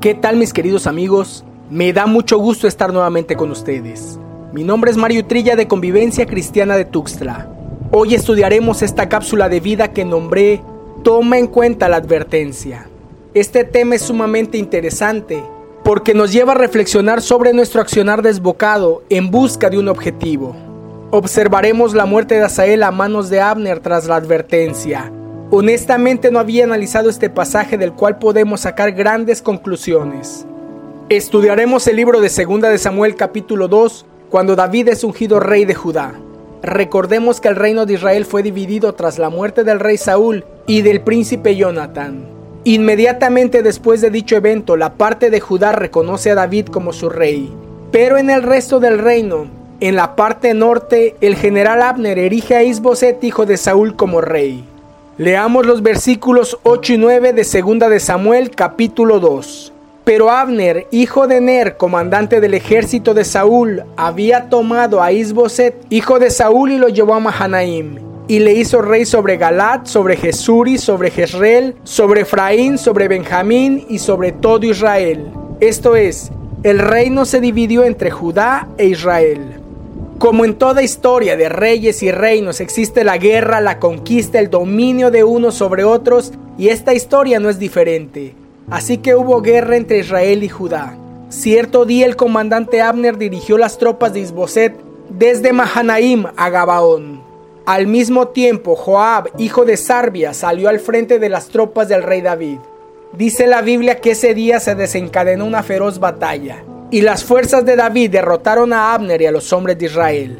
¿Qué tal mis queridos amigos? Me da mucho gusto estar nuevamente con ustedes. Mi nombre es Mario Trilla de Convivencia Cristiana de Tuxtla. Hoy estudiaremos esta cápsula de vida que nombré Toma en cuenta la advertencia. Este tema es sumamente interesante porque nos lleva a reflexionar sobre nuestro accionar desbocado en busca de un objetivo. Observaremos la muerte de Asael a manos de Abner tras la advertencia Honestamente no había analizado este pasaje del cual podemos sacar grandes conclusiones. Estudiaremos el libro de Segunda de Samuel capítulo 2 cuando David es ungido rey de Judá. Recordemos que el reino de Israel fue dividido tras la muerte del rey Saúl y del príncipe Jonathan. Inmediatamente después de dicho evento, la parte de Judá reconoce a David como su rey. Pero en el resto del reino, en la parte norte, el general Abner erige a Isboset, hijo de Saúl, como rey. Leamos los versículos 8 y 9 de Segunda de Samuel capítulo 2. Pero Abner, hijo de Ner, comandante del ejército de Saúl, había tomado a Isboset, hijo de Saúl, y lo llevó a Mahanaim. Y le hizo rey sobre Galat, sobre Jesuri, sobre Jezreel, sobre Efraín, sobre Benjamín y sobre todo Israel. Esto es, el reino se dividió entre Judá e Israel. Como en toda historia de reyes y reinos existe la guerra, la conquista, el dominio de unos sobre otros, y esta historia no es diferente. Así que hubo guerra entre Israel y Judá. Cierto día el comandante Abner dirigió las tropas de Isboset desde Mahanaim a Gabaón. Al mismo tiempo, Joab, hijo de Sarbia, salió al frente de las tropas del rey David. Dice la Biblia que ese día se desencadenó una feroz batalla. Y las fuerzas de David derrotaron a Abner y a los hombres de Israel.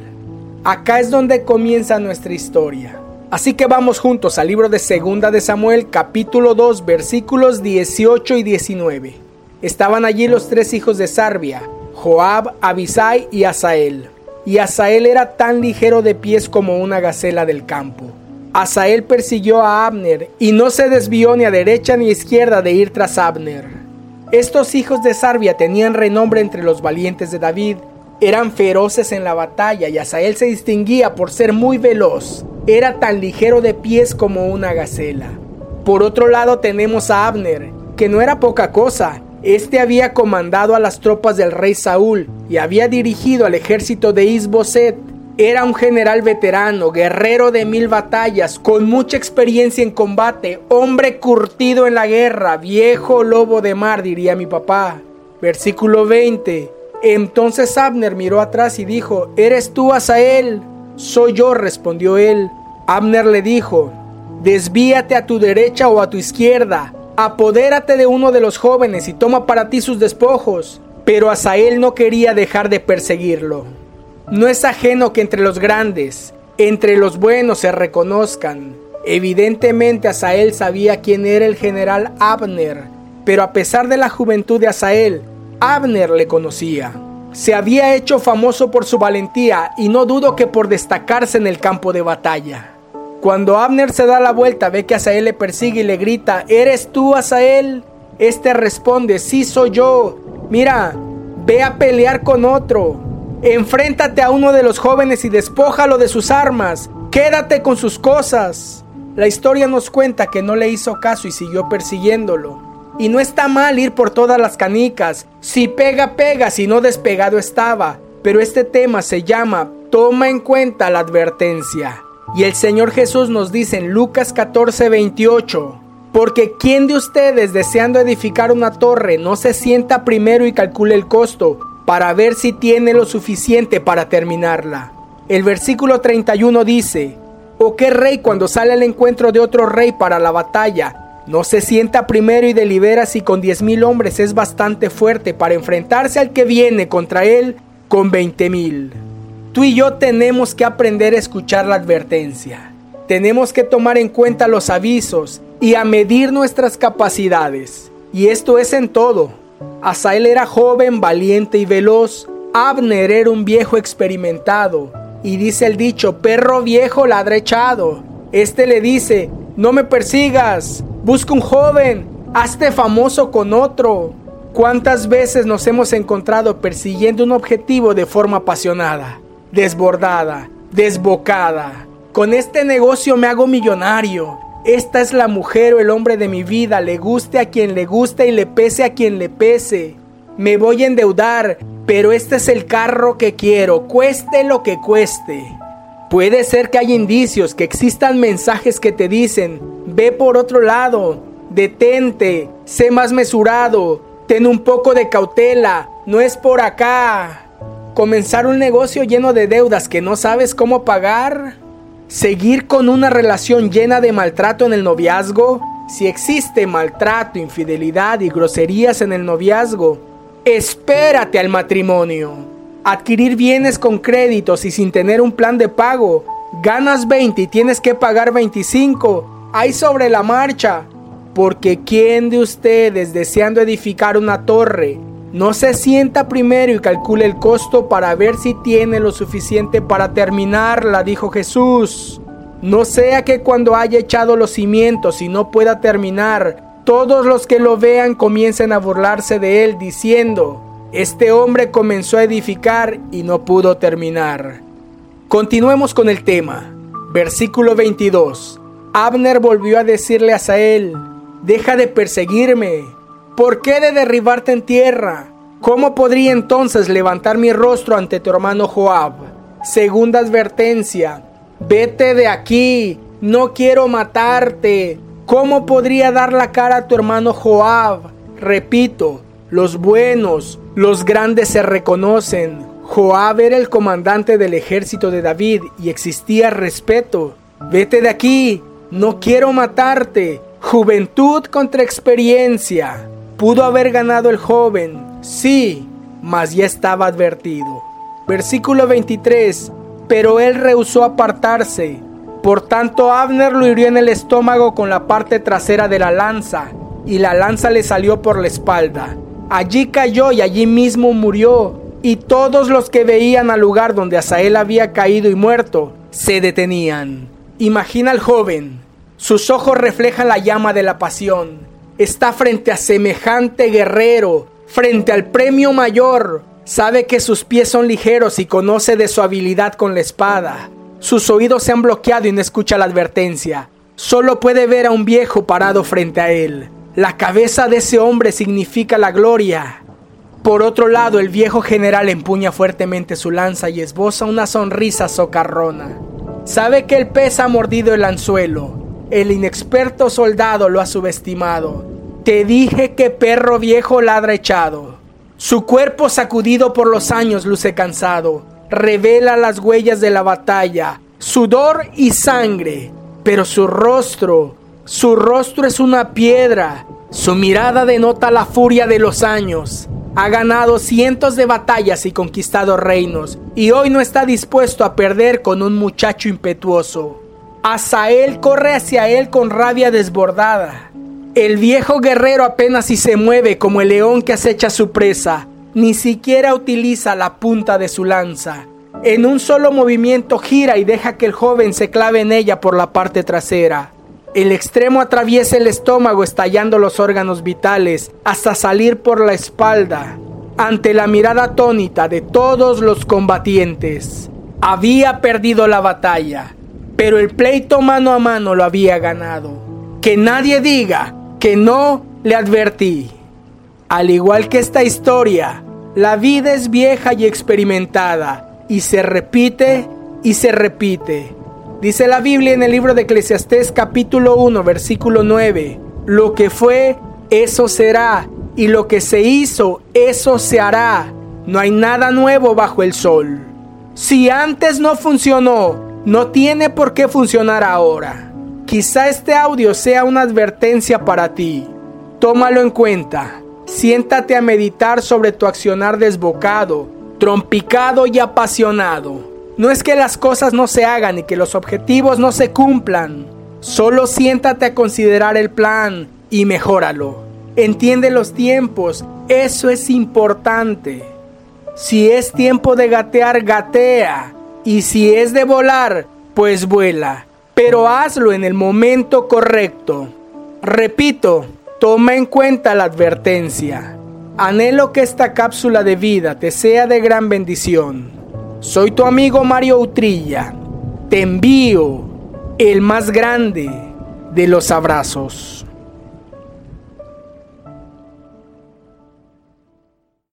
Acá es donde comienza nuestra historia. Así que vamos juntos al libro de Segunda de Samuel, capítulo 2, versículos 18 y 19. Estaban allí los tres hijos de Sarbia, Joab, Abisai y Asael. Y Asael era tan ligero de pies como una gacela del campo. Asael persiguió a Abner y no se desvió ni a derecha ni a izquierda de ir tras Abner. Estos hijos de Sarbia tenían renombre entre los valientes de David, eran feroces en la batalla y Asael se distinguía por ser muy veloz, era tan ligero de pies como una gacela. Por otro lado tenemos a Abner, que no era poca cosa, este había comandado a las tropas del rey Saúl y había dirigido al ejército de Isboset, era un general veterano, guerrero de mil batallas, con mucha experiencia en combate, hombre curtido en la guerra, viejo lobo de mar, diría mi papá. Versículo 20. Entonces Abner miró atrás y dijo, ¿eres tú, Asael? Soy yo, respondió él. Abner le dijo, desvíate a tu derecha o a tu izquierda, apodérate de uno de los jóvenes y toma para ti sus despojos. Pero Asael no quería dejar de perseguirlo. No es ajeno que entre los grandes, entre los buenos se reconozcan. Evidentemente Asael sabía quién era el general Abner, pero a pesar de la juventud de Asael, Abner le conocía. Se había hecho famoso por su valentía y no dudo que por destacarse en el campo de batalla. Cuando Abner se da la vuelta ve que Asael le persigue y le grita, ¿Eres tú, Asael? Este responde, sí soy yo. Mira, ve a pelear con otro. Enfréntate a uno de los jóvenes y despójalo de sus armas. Quédate con sus cosas. La historia nos cuenta que no le hizo caso y siguió persiguiéndolo. Y no está mal ir por todas las canicas. Si pega, pega, si no despegado estaba. Pero este tema se llama Toma en cuenta la advertencia. Y el Señor Jesús nos dice en Lucas 14, 28. Porque ¿quién de ustedes deseando edificar una torre no se sienta primero y calcule el costo para ver si tiene lo suficiente para terminarla. El versículo 31 dice, ¿O qué rey cuando sale al encuentro de otro rey para la batalla no se sienta primero y delibera si con diez mil hombres es bastante fuerte para enfrentarse al que viene contra él con veinte mil? Tú y yo tenemos que aprender a escuchar la advertencia. Tenemos que tomar en cuenta los avisos y a medir nuestras capacidades. Y esto es en todo Asael era joven, valiente y veloz. Abner era un viejo experimentado. Y dice el dicho, perro viejo ladrechado. Este le dice, no me persigas, busca un joven, hazte famoso con otro. ¿Cuántas veces nos hemos encontrado persiguiendo un objetivo de forma apasionada, desbordada, desbocada? Con este negocio me hago millonario. Esta es la mujer o el hombre de mi vida, le guste a quien le guste y le pese a quien le pese. Me voy a endeudar, pero este es el carro que quiero, cueste lo que cueste. Puede ser que haya indicios, que existan mensajes que te dicen, ve por otro lado, detente, sé más mesurado, ten un poco de cautela, no es por acá. Comenzar un negocio lleno de deudas que no sabes cómo pagar. Seguir con una relación llena de maltrato en el noviazgo. Si existe maltrato, infidelidad y groserías en el noviazgo, espérate al matrimonio. Adquirir bienes con créditos y sin tener un plan de pago. Ganas 20 y tienes que pagar 25. Hay sobre la marcha. Porque ¿quién de ustedes deseando edificar una torre no se sienta primero y calcule el costo para ver si tiene lo suficiente para terminarla? Dijo Jesús. No sea que cuando haya echado los cimientos y no pueda terminar, todos los que lo vean comiencen a burlarse de él diciendo, este hombre comenzó a edificar y no pudo terminar. Continuemos con el tema. Versículo 22. Abner volvió a decirle a Sael, Deja de perseguirme. ¿Por qué de derribarte en tierra? ¿Cómo podría entonces levantar mi rostro ante tu hermano Joab? Segunda advertencia. Vete de aquí. No quiero matarte. ¿Cómo podría dar la cara a tu hermano Joab? Repito, los buenos, los grandes se reconocen. Joab era el comandante del ejército de David y existía respeto. Vete de aquí. No quiero matarte. Juventud contra experiencia. Pudo haber ganado el joven, sí, mas ya estaba advertido. Versículo 23. Pero él rehusó apartarse. Por tanto Abner lo hirió en el estómago con la parte trasera de la lanza, y la lanza le salió por la espalda. Allí cayó y allí mismo murió, y todos los que veían al lugar donde Asael había caído y muerto, se detenían. Imagina al joven, sus ojos reflejan la llama de la pasión. Está frente a semejante guerrero, frente al premio mayor. Sabe que sus pies son ligeros y conoce de su habilidad con la espada. Sus oídos se han bloqueado y no escucha la advertencia. Solo puede ver a un viejo parado frente a él. La cabeza de ese hombre significa la gloria. Por otro lado, el viejo general empuña fuertemente su lanza y esboza una sonrisa socarrona. Sabe que el pez ha mordido el anzuelo el inexperto soldado lo ha subestimado. Te dije que perro viejo ladra echado. Su cuerpo sacudido por los años luce cansado. Revela las huellas de la batalla, sudor y sangre. Pero su rostro, su rostro es una piedra. Su mirada denota la furia de los años. Ha ganado cientos de batallas y conquistado reinos, y hoy no está dispuesto a perder con un muchacho impetuoso. Asael corre hacia él con rabia desbordada. El viejo guerrero apenas si se mueve como el león que acecha su presa, ni siquiera utiliza la punta de su lanza. En un solo movimiento gira y deja que el joven se clave en ella por la parte trasera. El extremo atraviesa el estómago estallando los órganos vitales hasta salir por la espalda. Ante la mirada atónita de todos los combatientes, había perdido la batalla pero el pleito mano a mano lo había ganado. Que nadie diga que no le advertí. Al igual que esta historia, la vida es vieja y experimentada y se repite y se repite. Dice la Biblia en el libro de Eclesiastés capítulo 1 versículo 9, lo que fue, eso será, y lo que se hizo, eso se hará. No hay nada nuevo bajo el sol. Si antes no funcionó, no tiene por qué funcionar ahora. Quizá este audio sea una advertencia para ti. Tómalo en cuenta. Siéntate a meditar sobre tu accionar desbocado, trompicado y apasionado. No es que las cosas no se hagan y que los objetivos no se cumplan. Solo siéntate a considerar el plan y mejóralo. Entiende los tiempos, eso es importante. Si es tiempo de gatear, gatea. Y si es de volar, pues vuela. Pero hazlo en el momento correcto. Repito, toma en cuenta la advertencia. Anhelo que esta cápsula de vida te sea de gran bendición. Soy tu amigo Mario Utrilla. Te envío el más grande, de los abrazos.